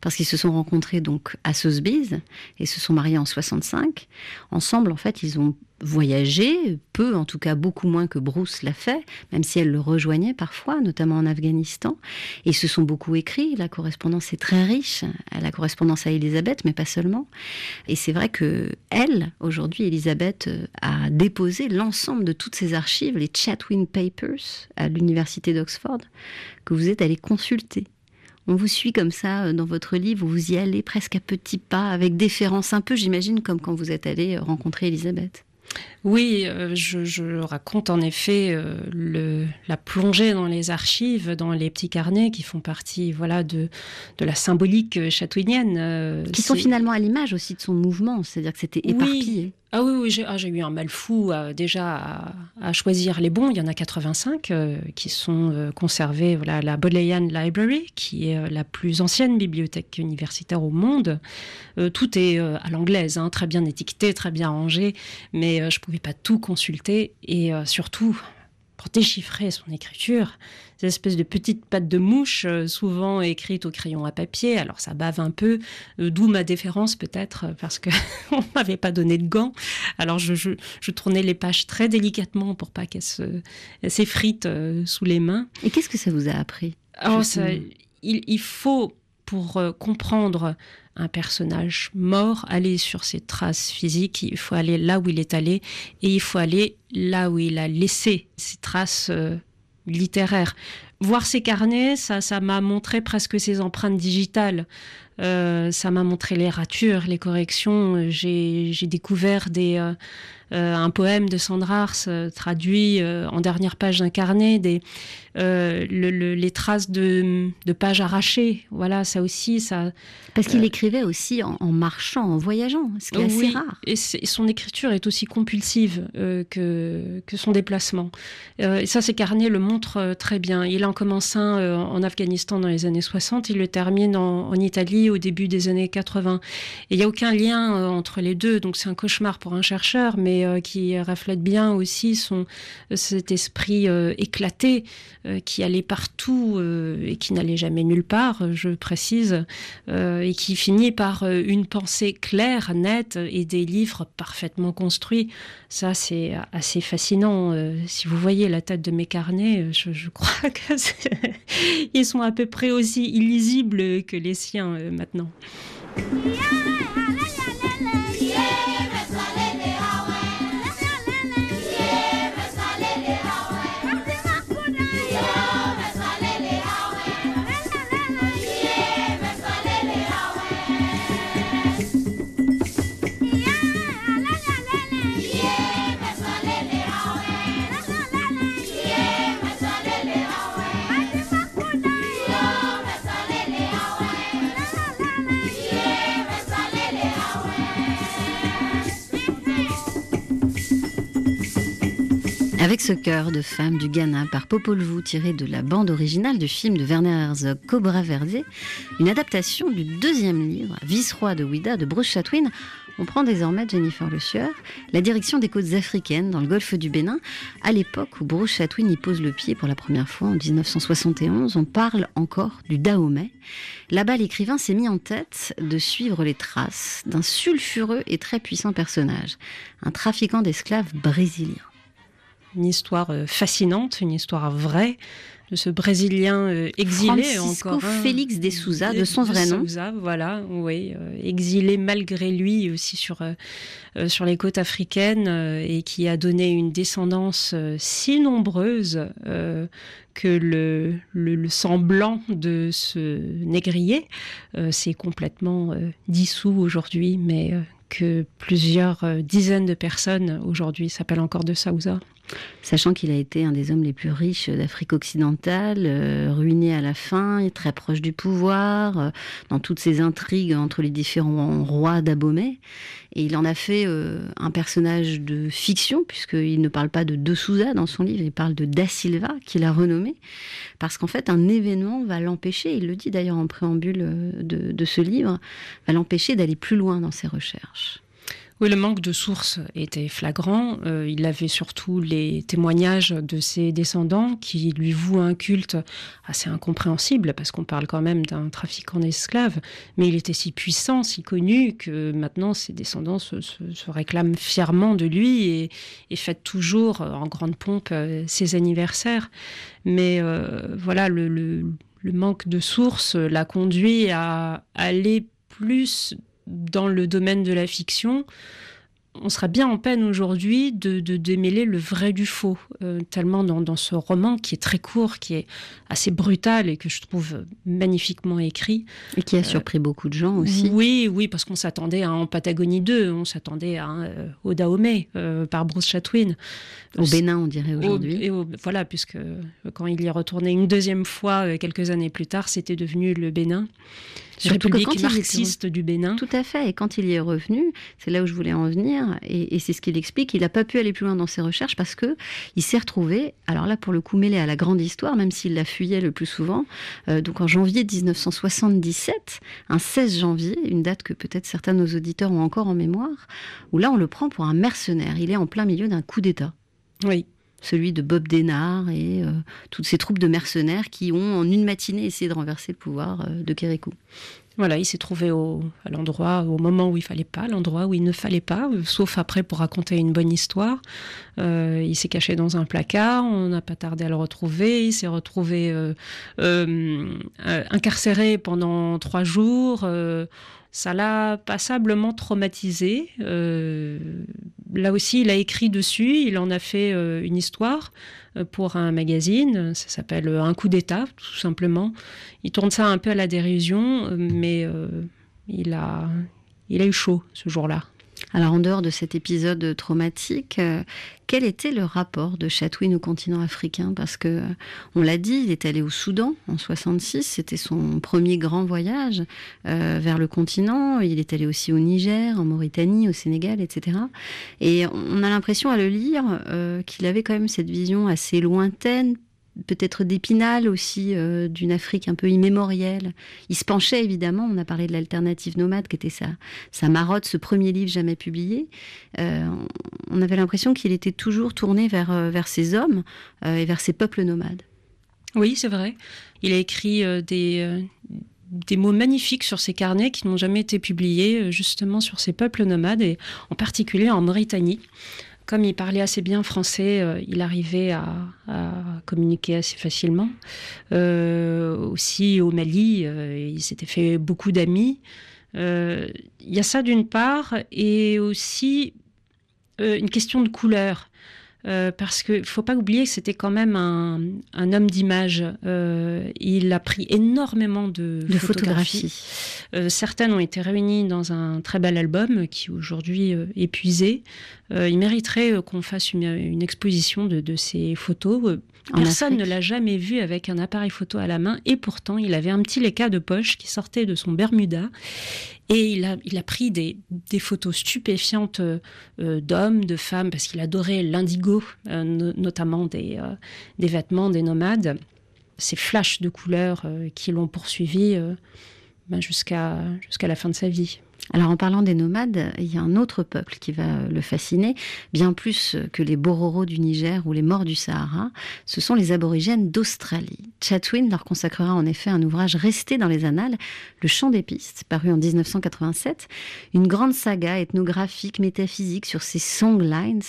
Speaker 3: parce qu'ils se sont rencontrés donc à Sotheby's et se sont mariés en 65. Ensemble, en fait, ils ont voyagé, peu, en tout cas beaucoup moins que Bruce l'a fait, même si elle le rejoignait parfois, notamment en Afghanistan. Et ils se sont beaucoup écrits, la correspondance est très riche, la correspondance à Elisabeth, mais pas seulement. Et c'est vrai que elle, aujourd'hui, Elisabeth a déposé l'ensemble de toutes ses archives, les Chatwin Papers, à l'université d'Oxford, que vous êtes allé consulter. On vous suit comme ça euh, dans votre livre, vous y allez presque à petits pas, avec déférence un peu, j'imagine, comme quand vous êtes allé euh, rencontrer Elisabeth.
Speaker 4: Oui, euh, je, raconte en effet le, la plongée dans les archives, dans les petits carnets qui font partie voilà, de, de la symbolique chatouinienne.
Speaker 3: Qui sont finalement à l'image aussi de son mouvement, c'est-à-dire que c'était éparpillé.
Speaker 4: Ah oui, oui ah, j'ai eu un mal fou déjà à, choisir les bons. Il y en a 85 qui sont conservés. Voilà, la Bodleian Library, qui est la plus ancienne bibliothèque universitaire au monde. tout est à l'anglaise, hein, très bien étiqueté, très bien rangé, mais je pouvais pas tout consulter et euh, surtout pour déchiffrer son écriture. Ces espèces de petites pattes de mouche, euh, souvent écrites au crayon à papier. Alors ça bave un peu, euh, d'où ma déférence peut-être, parce que on m'avait pas donné de gants. Alors je, je, tournais les pages très délicatement pour pas qu'elles s'effritent sous les mains.
Speaker 3: Et qu'est-ce que ça vous a appris
Speaker 4: Alors, ça, il, il, faut, pour comprendre un personnage mort, aller sur ses traces physiques, il faut aller là où il est allé et il faut aller là où il a laissé ses traces euh, littéraires. Voir ses carnets, ça, ça m'a montré presque ses empreintes digitales. Euh, ça m'a montré les ratures, les corrections. J'ai découvert des, euh, un poème de Sandra Ars traduit en dernière page d'un carnet, des, les traces de, de, pages arrachées. Voilà, ça aussi, ça,
Speaker 3: parce qu'il euh, écrivait aussi en, marchant, en voyageant, ce qui est assez rare.
Speaker 4: Et, son écriture est aussi compulsive euh, que, que son déplacement. Euh, et ça, ces carnets le montrent très bien. Il en commence un en Afghanistan dans les années 60, il le termine en, Italie au début des années 80. Et il n'y a aucun lien entre les deux, donc c'est un cauchemar pour un chercheur, mais qui reflète bien aussi son, cet esprit éclaté qui allait partout et qui n'allait jamais nulle part, je précise et qui finit par euh, une pensée claire, nette et des livres parfaitement construits. Ça, c'est assez fascinant. Euh, si vous voyez la tête de mes carnets, euh, je, crois qu'ils sont à peu près aussi illisibles que les siens maintenant.
Speaker 3: Avec ce cœur de femme du Ghana par Popol Vuh tiré de la bande originale du film de Werner Herzog Cobra Verde, une adaptation du deuxième livre, Vice-roi de Ouida de Bruce Chatwin, on prend désormais Jennifer Le Sueur la direction des côtes africaines dans le golfe du Bénin. À l'époque où Bruce Chatwin y pose le pied pour la première fois en 1971, on parle encore du Dahomey. Là-bas, l'écrivain s'est mis en tête de suivre les traces d'un sulfureux et très puissant personnage, un trafiquant d'esclaves brésilien
Speaker 4: une histoire euh, fascinante, une histoire vraie de ce Brésilien euh, exilé
Speaker 3: Francisco encore. Félix de Souza, de son vrai nom.
Speaker 4: Souza, voilà, oui, euh, exilé malgré lui aussi sur sur les côtes africaines et qui a donné une descendance si nombreuse que le, le, semblant de ce négrier s'est complètement dissous aujourd'hui, mais que plusieurs dizaines de personnes aujourd'hui s'appellent encore de Souza.
Speaker 3: Sachant qu'il a été un des hommes les plus riches d'Afrique occidentale, euh, ruiné à la fin, très proche du pouvoir, euh, dans toutes ces intrigues entre les différents rois d'Abomey. Et il en a fait euh, un personnage de fiction, puisqu'il ne parle pas de De Souza dans son livre, il parle de Da Silva, qu'il a renommé, parce qu'en fait, un événement va l'empêcher, il le dit d'ailleurs en préambule de ce livre, va l'empêcher d'aller plus loin dans ses recherches.
Speaker 4: Oui, le manque de sources était flagrant. Euh, il avait surtout les témoignages de ses descendants qui lui vouent un culte assez incompréhensible parce qu'on parle quand même d'un trafiquant d'esclaves. Mais il était si puissant, si connu que maintenant ses descendants se, réclament fièrement de lui et, fêtent toujours en grande pompe euh, ses anniversaires. Mais euh, voilà, le, le manque de sources l'a conduit à aller plus dans le domaine de la fiction, on sera bien en peine aujourd'hui de, démêler le vrai du faux, euh, tellement dans, ce roman qui est très court, qui est assez brutal et que je trouve magnifiquement écrit.
Speaker 3: Et qui a euh, surpris beaucoup de gens aussi.
Speaker 4: Oui, oui, parce qu'on s'attendait à En Patagonie 2, on s'attendait à un euh, par Bruce Chatwin.
Speaker 3: Au Bénin, on dirait aujourd'hui.
Speaker 4: voilà, puisque quand il y est retourné une deuxième fois, quelques années plus tard, c'était devenu le Bénin. République marxiste du Bénin.
Speaker 3: Tout à fait. Et quand il y est revenu, c'est là où je voulais en venir, et, c'est ce qu'il explique. Il n'a pas pu aller plus loin dans ses recherches parce que il s'est retrouvé, alors là pour le coup mêlé à la grande histoire, même s'il la fuyait le plus souvent. Euh, donc en janvier 1977, un 16 janvier, une date que peut-être certains de nos auditeurs ont encore en mémoire, où là on le prend pour un mercenaire. Il est en plein milieu d'un coup d'État.
Speaker 4: Oui
Speaker 3: celui de Bob Denard et toutes ces troupes de mercenaires qui ont en une matinée essayé de renverser le pouvoir de Kérékou.
Speaker 4: Voilà, il s'est trouvé au, à l'endroit, au moment où il fallait pas, l'endroit où il ne fallait pas, sauf après pour raconter une bonne histoire. Euh, il s'est caché dans un placard, on n'a pas tardé à le retrouver. Il s'est retrouvé euh, euh, incarcéré pendant trois jours. Ça l'a passablement traumatisé. Euh, là aussi, il a écrit dessus, il en a fait euh, une histoire euh, pour un magazine. Ça s'appelle Un coup d'État, tout simplement. Il tourne ça un peu à la dérision, mais il, a, il a eu chaud ce jour-là.
Speaker 3: Alors en dehors de cet épisode traumatique, euh, quel était le rapport de Chatwin au continent africain? Parce que on l'a dit, il est allé au Soudan en 66, c'était son premier grand voyage euh, vers le continent. Il est allé aussi au Niger, en Mauritanie, au Sénégal, etc. Et on a l'impression à le lire euh, qu'il avait quand même cette vision assez lointaine, peut-être d'Épinal aussi, euh, d'une Afrique un peu immémorielle. Il se penchait évidemment, on a parlé de l'alternative nomade, qui était sa, sa marotte, ce premier livre jamais publié. Euh, on avait l'impression qu'il était toujours tourné vers, euh, vers ces hommes et vers ces peuples nomades.
Speaker 4: Oui, c'est vrai. Il a écrit des, des mots magnifiques sur ses carnets qui n'ont jamais été publiés, justement sur ces peuples nomades, et en particulier en Mauritanie comme il parlait assez bien français, euh, il arrivait à, communiquer assez facilement. Euh, aussi au Mali, euh, il s'était fait beaucoup d'amis. Il y a ça d'une part, et aussi une question de couleur. Euh, parce qu'il ne faut pas oublier que c'était quand même un, homme d'image. Euh, il a pris énormément de, photographies. Euh, certaines ont été réunies dans un très bel album qui aujourd'hui est épuisé. il mériterait qu'on fasse une, exposition de, de ces photos. Personne ne l'a jamais vu avec un appareil photo à la main et pourtant il avait un petit léca de poche qui sortait de son Bermuda et il a, pris des, photos stupéfiantes euh, d'hommes, de femmes, parce qu'il adorait l'indigo, euh, notamment des, euh, vêtements des nomades. Ces flashs de couleurs qui l'ont poursuivi ben jusqu'à la fin de sa vie.
Speaker 3: Alors en parlant des nomades, il y a un autre peuple qui va le fasciner, bien plus que les Bororo du Niger ou les Morts du Sahara, ce sont les aborigènes d'Australie. Chatwin leur consacrera en effet un ouvrage resté dans les annales, Le Chant des Pistes, paru en 1987, une grande saga ethnographique, métaphysique sur ces songlines,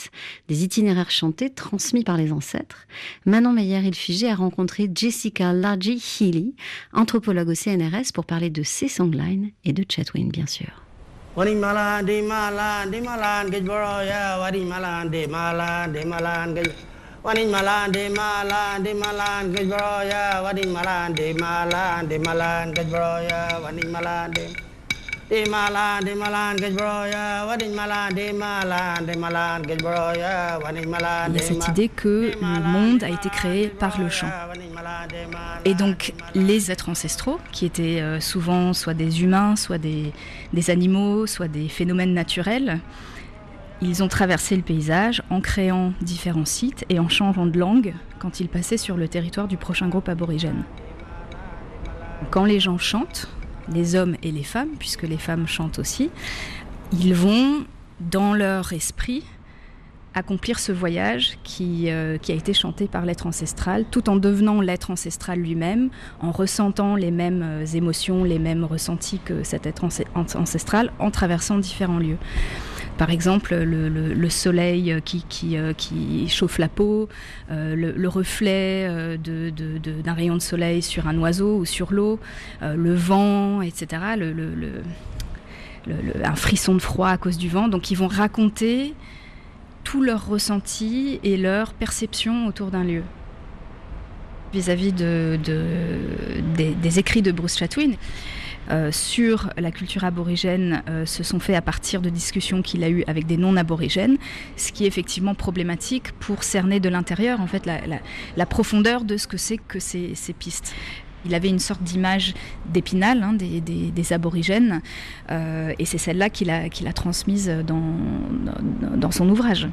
Speaker 3: des itinéraires chantés transmis par les ancêtres. Manon Meyer-Ilfigé a rencontré Jessica Largy Healy, anthropologue au CNRS, pour parler de ces songlines et de Chatwin, bien sûr. Malan di malan di malan gej boro ya wani malan di malan di malan gej wani malan di malan di malan gej boro ya malan di malan di malan gej boro ya wani malan di Il y a cette idée que le monde a été créé par le chant. Et donc les êtres ancestraux, qui étaient euh, souvent soit des humains, soit des, des animaux, soit des phénomènes naturels, ils ont traversé le paysage en créant différents sites et en changeant de langue quand ils passaient sur le territoire du prochain groupe aborigène. Quand les gens chantent, les hommes et les femmes, puisque les femmes chantent aussi, ils vont, dans leur esprit, accomplir ce voyage qui, euh, qui a été chanté par l'être ancestral, tout en devenant l'être ancestral lui-même, en ressentant les mêmes euh, émotions, les mêmes ressentis que cet être ancestral, en traversant différents lieux. Par exemple, le, soleil qui, qui, euh, qui, chauffe la peau, le, reflet d'un rayon de soleil sur un oiseau ou sur l'eau, le vent, etc. un frisson de froid à cause du vent. Donc ils vont raconter tous leurs ressentis et leurs perceptions autour d'un lieu. Vis-à-vis de, des, écrits de Bruce Chatwin, euh, sur la culture aborigène euh, se sont faits à partir de discussions qu'il a eues avec des non-aborigènes, ce qui est effectivement problématique pour cerner de l'intérieur en fait la, profondeur de ce que c'est que ces pistes. Il avait une sorte d'image d'épinal hein, des, aborigènes, euh, et c'est celle-là qu'il a, transmise dans, son ouvrage.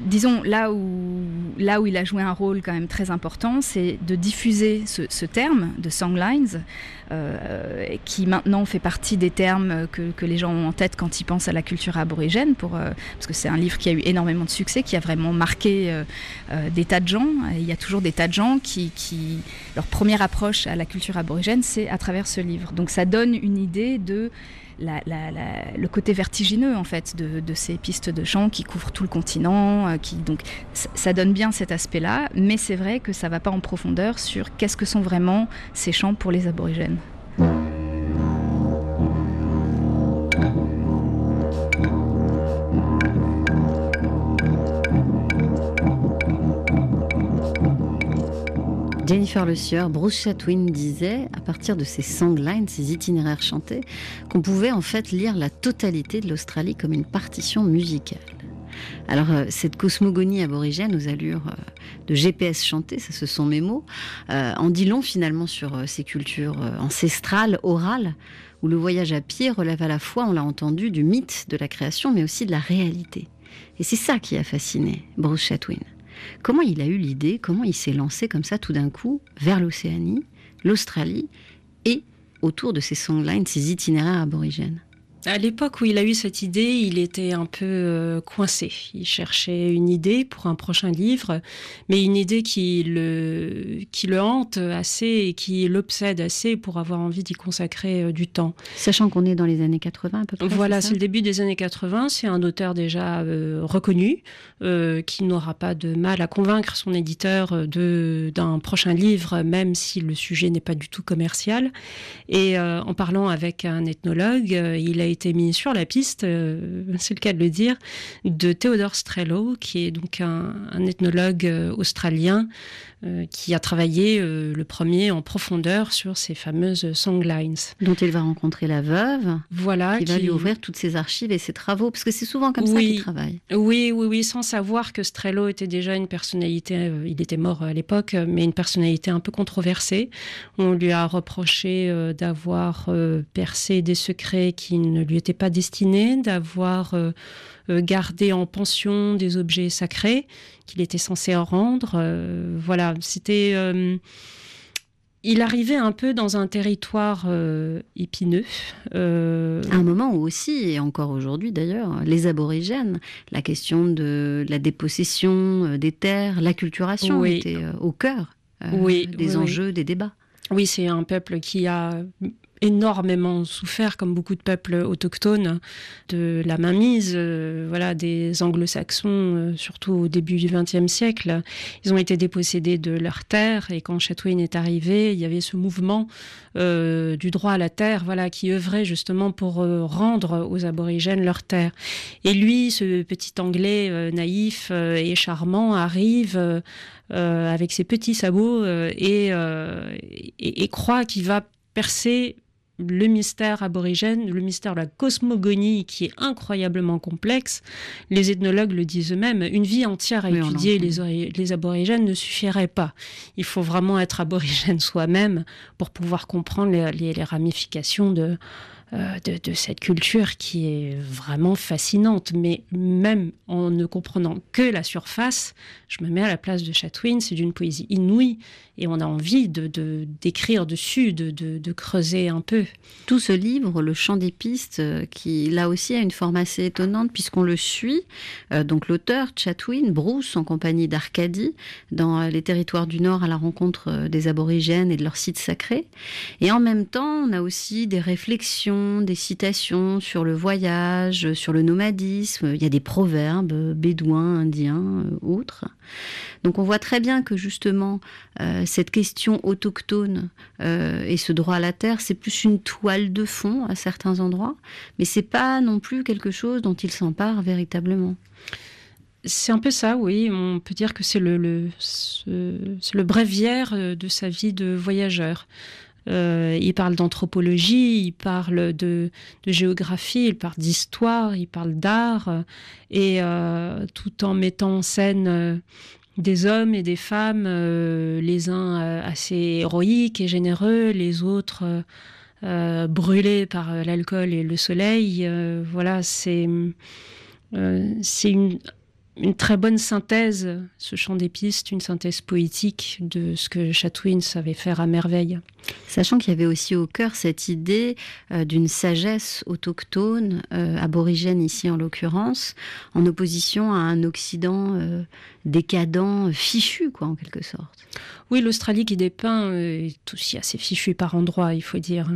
Speaker 8: Disons, là où, là où il a joué un rôle quand même très important, c'est de diffuser ce, terme de songlines, euh, qui maintenant fait partie des termes que, les gens ont en tête quand ils pensent à la culture aborigène, euh, parce que c'est un livre qui a eu énormément de succès, qui a vraiment marqué euh, des tas de gens. il y a toujours des tas de gens qui, qui leur première approche à la culture aborigène, c'est à travers ce livre. Donc ça donne une idée de le côté vertigineux en fait de, ces pistes de chant qui couvrent tout le continent, euh, qui donc ça donne bien cet aspect-là, mais c'est vrai que ça va pas en profondeur sur qu'est-ce que sont vraiment ces chants pour les aborigènes.
Speaker 3: Jennifer Le Sieur, Bruce Chatwin disait, à partir de ces songlines, ces itinéraires chantés, qu'on pouvait en fait lire la totalité de l'Australie comme une partition musicale. Alors, euh, cette cosmogonie aborigène aux allures euh, de GPS chanté, ça ce sont mes mots, euh, en dit long finalement sur ces cultures ancestrales, orales, où le voyage à pied relève à la fois, on l'a entendu, du mythe de la création, mais aussi de la réalité. Et c'est ça qui a fasciné Bruce Chatwin. Comment il a eu l'idée, comment il s'est lancé comme ça tout d'un coup vers l'Océanie, l'Australie et autour de ces songlines, ces itinéraires aborigènes?
Speaker 4: À l'époque où il a eu cette idée, il était un peu euh, coincé. Il cherchait une idée pour un prochain livre, mais une idée qui le, qui le hante assez et qui l'obsède assez pour avoir envie d'y consacrer euh, du temps.
Speaker 3: Sachant qu'on est dans les années 80 à peu près.
Speaker 4: Voilà, c'est le début des années 80. C'est un auteur déjà euh, reconnu, qui n'aura pas de mal à convaincre son éditeur de, d'un prochain livre, même si le sujet n'est pas du tout commercial. Et en parlant avec un ethnologue, il a été mis sur la piste, euh, c'est le cas de le dire, de Theodore Strello, qui est donc un, un ethnologue euh, australien euh, qui a travaillé euh, le premier en profondeur sur ces fameuses songlines.
Speaker 3: Dont il va rencontrer la veuve.
Speaker 4: Voilà.
Speaker 3: Qui, va lui ouvrir toutes ses archives et ses travaux, parce que c'est souvent comme ça qu'il travaille.
Speaker 4: Oui, oui, oui, sans savoir que Strello était déjà une personnalité, il était mort à l'époque, mais une personnalité un peu controversée. On lui a reproché d'avoir percé des secrets qui ne lui étaient pas destinés, d'avoir euh, garder en pension des objets sacrés qu'il était censé en rendre. Euh, voilà, c'était euh, il arrivait un peu dans un territoire épineux. À
Speaker 3: un moment où aussi, et encore aujourd'hui d'ailleurs, les aborigènes, la question de la dépossession des terres, l'acculturation était au cœur des enjeux, des débats.
Speaker 4: Oui, c'est un peuple qui a énormément souffert, comme beaucoup de peuples autochtones, de la mainmise euh, voilà, des anglo-saxons, euh, surtout au début du XXe siècle. Ils ont été dépossédés de leurs terres et quand Chatwin est arrivé, il y avait ce mouvement euh, du droit à la terre voilà, qui œuvrait justement pour rendre aux aborigènes leurs terres. Et lui, ce petit Anglais naïf et charmant, arrive avec ses petits sabots et, et croit qu'il va percer le mystère aborigène, le mystère de la cosmogonie qui est incroyablement complexe. Les ethnologues le disent eux-mêmes, une vie entière à étudier les, aborigènes ne suffirait pas. Il faut vraiment être aborigène soi-même pour pouvoir comprendre les ramifications de, euh, de, cette culture qui est vraiment fascinante. Mais même en ne comprenant que la surface, je me mets à la place de Chatwin, c'est d'une poésie inouïe et on a envie de d'écrire dessus, de, de, creuser un peu.
Speaker 3: Tout ce livre, Le chant des pistes, euh, qui là aussi a une forme assez étonnante puisqu'on le suit. Euh, donc l'auteur, Chatwin, Bruce, en compagnie d'Arcadie, dans les territoires du Nord à la rencontre des aborigènes et de leurs sites sacrés. Et en même temps, on a aussi des réflexions des citations sur le voyage, sur le nomadisme. Il y a des proverbes bédouins, indiens, euh, autres. Donc on voit très bien que justement euh, cette question autochtone euh, et ce droit à la terre, c'est plus une toile de fond à certains endroits, mais c'est pas non plus quelque chose dont il s'empare véritablement.
Speaker 4: C'est un peu ça, oui. On peut dire que c'est le, le, le bréviaire de sa vie de voyageur. Euh, il parle d'anthropologie, il parle de, géographie, il parle d'histoire, il parle d'art, euh, et euh, tout en mettant en scène des hommes et des femmes, les uns assez héroïques et généreux, les autres brûlés par l'alcool et le soleil. voilà, c'est c'est une une très bonne synthèse, ce chant des pistes, une synthèse poétique de ce que Chatwin savait faire à merveille.
Speaker 3: Sachant qu'il y avait aussi au cœur cette idée euh, d'une sagesse autochtone, euh, aborigène ici en l'occurrence, en opposition à un Occident euh, décadent, fichu, quoi, en quelque sorte.
Speaker 4: Oui, l'Australie qui dépeint est aussi assez fichu par endroits, il faut dire.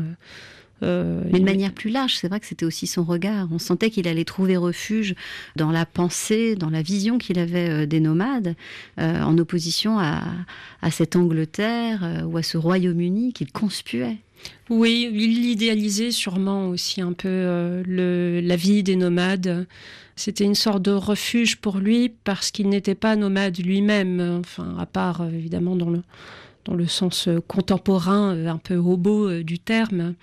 Speaker 3: Euh, Mais de manière plus large, c'est vrai que c'était aussi son regard. On sentait qu'il allait trouver refuge dans la pensée, dans la vision qu'il avait euh, des nomades, euh, en opposition à, cette Angleterre ou à ce Royaume-Uni qu'il conspuait.
Speaker 4: Oui, il idéalisait sûrement aussi un peu la vie des nomades. C'était une sorte de refuge pour lui parce qu'il n'était pas nomade lui-même, enfin, à part évidemment dans le, dans le sens euh, contemporain, euh, un peu hobo euh, du terme.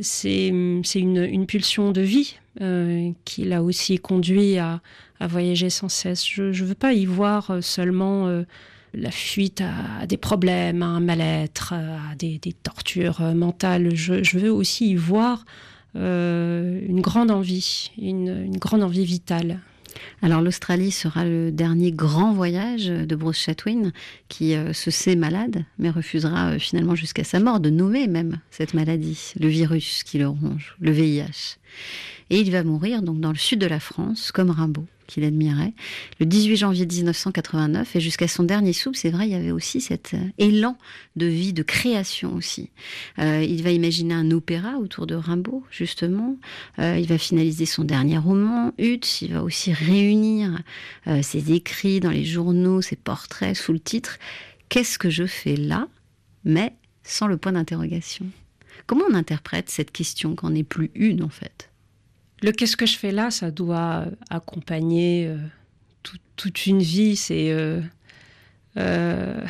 Speaker 4: C'est une, une, pulsion de vie qui l'a aussi conduit à, voyager sans cesse. Je ne veux pas y voir seulement la fuite à, des problèmes, à un mal-être, à des, tortures mentales. Je, veux aussi y voir une grande envie, une grande envie vitale.
Speaker 3: Alors l'Australie sera le dernier grand voyage de Bruce Chatwin, qui euh, se sait malade, mais refusera euh, finalement jusqu'à sa mort de nommer même cette maladie, le virus qui le ronge, le VIH. Et il va mourir donc dans le sud de la France, comme Rimbaud qu'il admirait, le 18 janvier 1989. Et jusqu'à son dernier souffle, c'est vrai, il y avait aussi cet euh, élan de vie, de création aussi. Euh, il va imaginer un opéra autour de Rimbaud, justement. Euh, il va finaliser son dernier roman, Huts. Il va aussi réunir ses écrits dans les journaux, ses portraits sous le titre Qu'est-ce que je fais là? Mais sans le point d'interrogation. Comment on interprète cette question qu'en est plus une en fait?
Speaker 4: Le qu'est-ce que je fais là, ça doit accompagner euh, toute une vie. C'est euh, euh,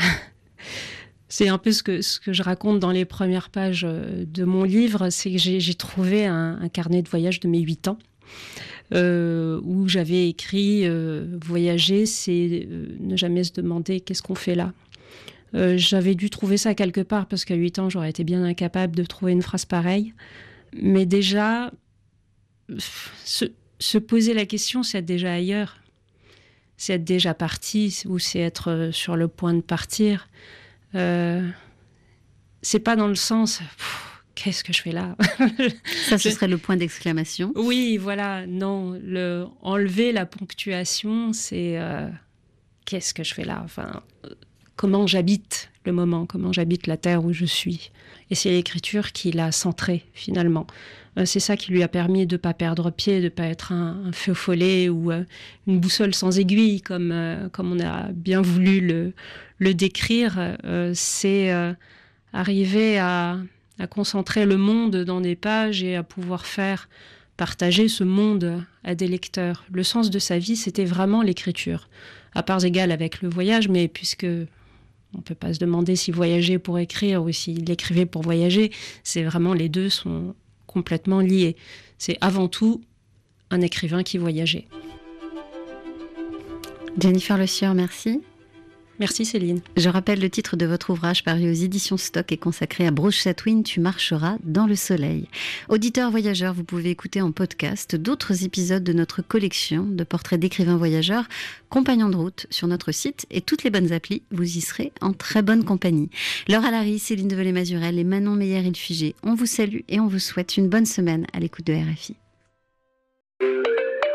Speaker 4: c'est un peu ce que, je raconte dans les premières pages de mon livre. C'est que j'ai trouvé un, carnet de voyage de mes huit ans. où j'avais écrit voyager, c'est ne jamais se demander qu'est-ce qu'on fait là. j'avais dû trouver ça quelque part parce qu'à 8 ans, j'aurais été bien incapable de trouver une phrase pareille. Mais déjà, se, poser la question, c'est être déjà ailleurs. C'est être déjà parti ou c'est être euh, sur le point de partir. Euh, c'est pas dans le sens qu'est-ce que je fais là?
Speaker 3: Ça, ce serait le point d'exclamation.
Speaker 4: Oui, voilà. Non, le, enlever la ponctuation, c'est euh, qu'est-ce que je fais là? Enfin, comment j'habite? Le moment, comment j'habite la terre où je suis. Et c'est l'écriture qui l'a centré finalement. Euh, c'est ça qui lui a permis de ne pas perdre pied, de ne pas être un, feu follet ou euh, une boussole sans aiguille, comme, euh, comme on a bien voulu le, le décrire. c'est arriver à, à, concentrer le monde dans des pages et à pouvoir faire partager ce monde à des lecteurs. Le sens de sa vie, c'était vraiment l'écriture, à parts égales avec le voyage, mais puisque on ne peut pas se demander si voyager pour écrire ou s'il écrivait pour voyager, c'est vraiment les deux sont complètement lié. C'est avant tout un écrivain qui voyageait.
Speaker 3: Jennifer Le Sieur, merci.
Speaker 4: Merci Céline.
Speaker 3: Je rappelle le titre de votre ouvrage paru aux éditions Stock et consacré à Bruce Chatwin, Tu marcheras dans le soleil. Auditeurs voyageurs, vous pouvez écouter en podcast d'autres épisodes de notre collection de portraits d'écrivains voyageurs, compagnons de route sur notre site et toutes les bonnes applis, vous y serez en très bonne compagnie. Laura Larry, Céline Develay-Mazurel et Manon Meyer-Ilfugé, on vous salue et on vous souhaite une bonne semaine à l'écoute de RFI.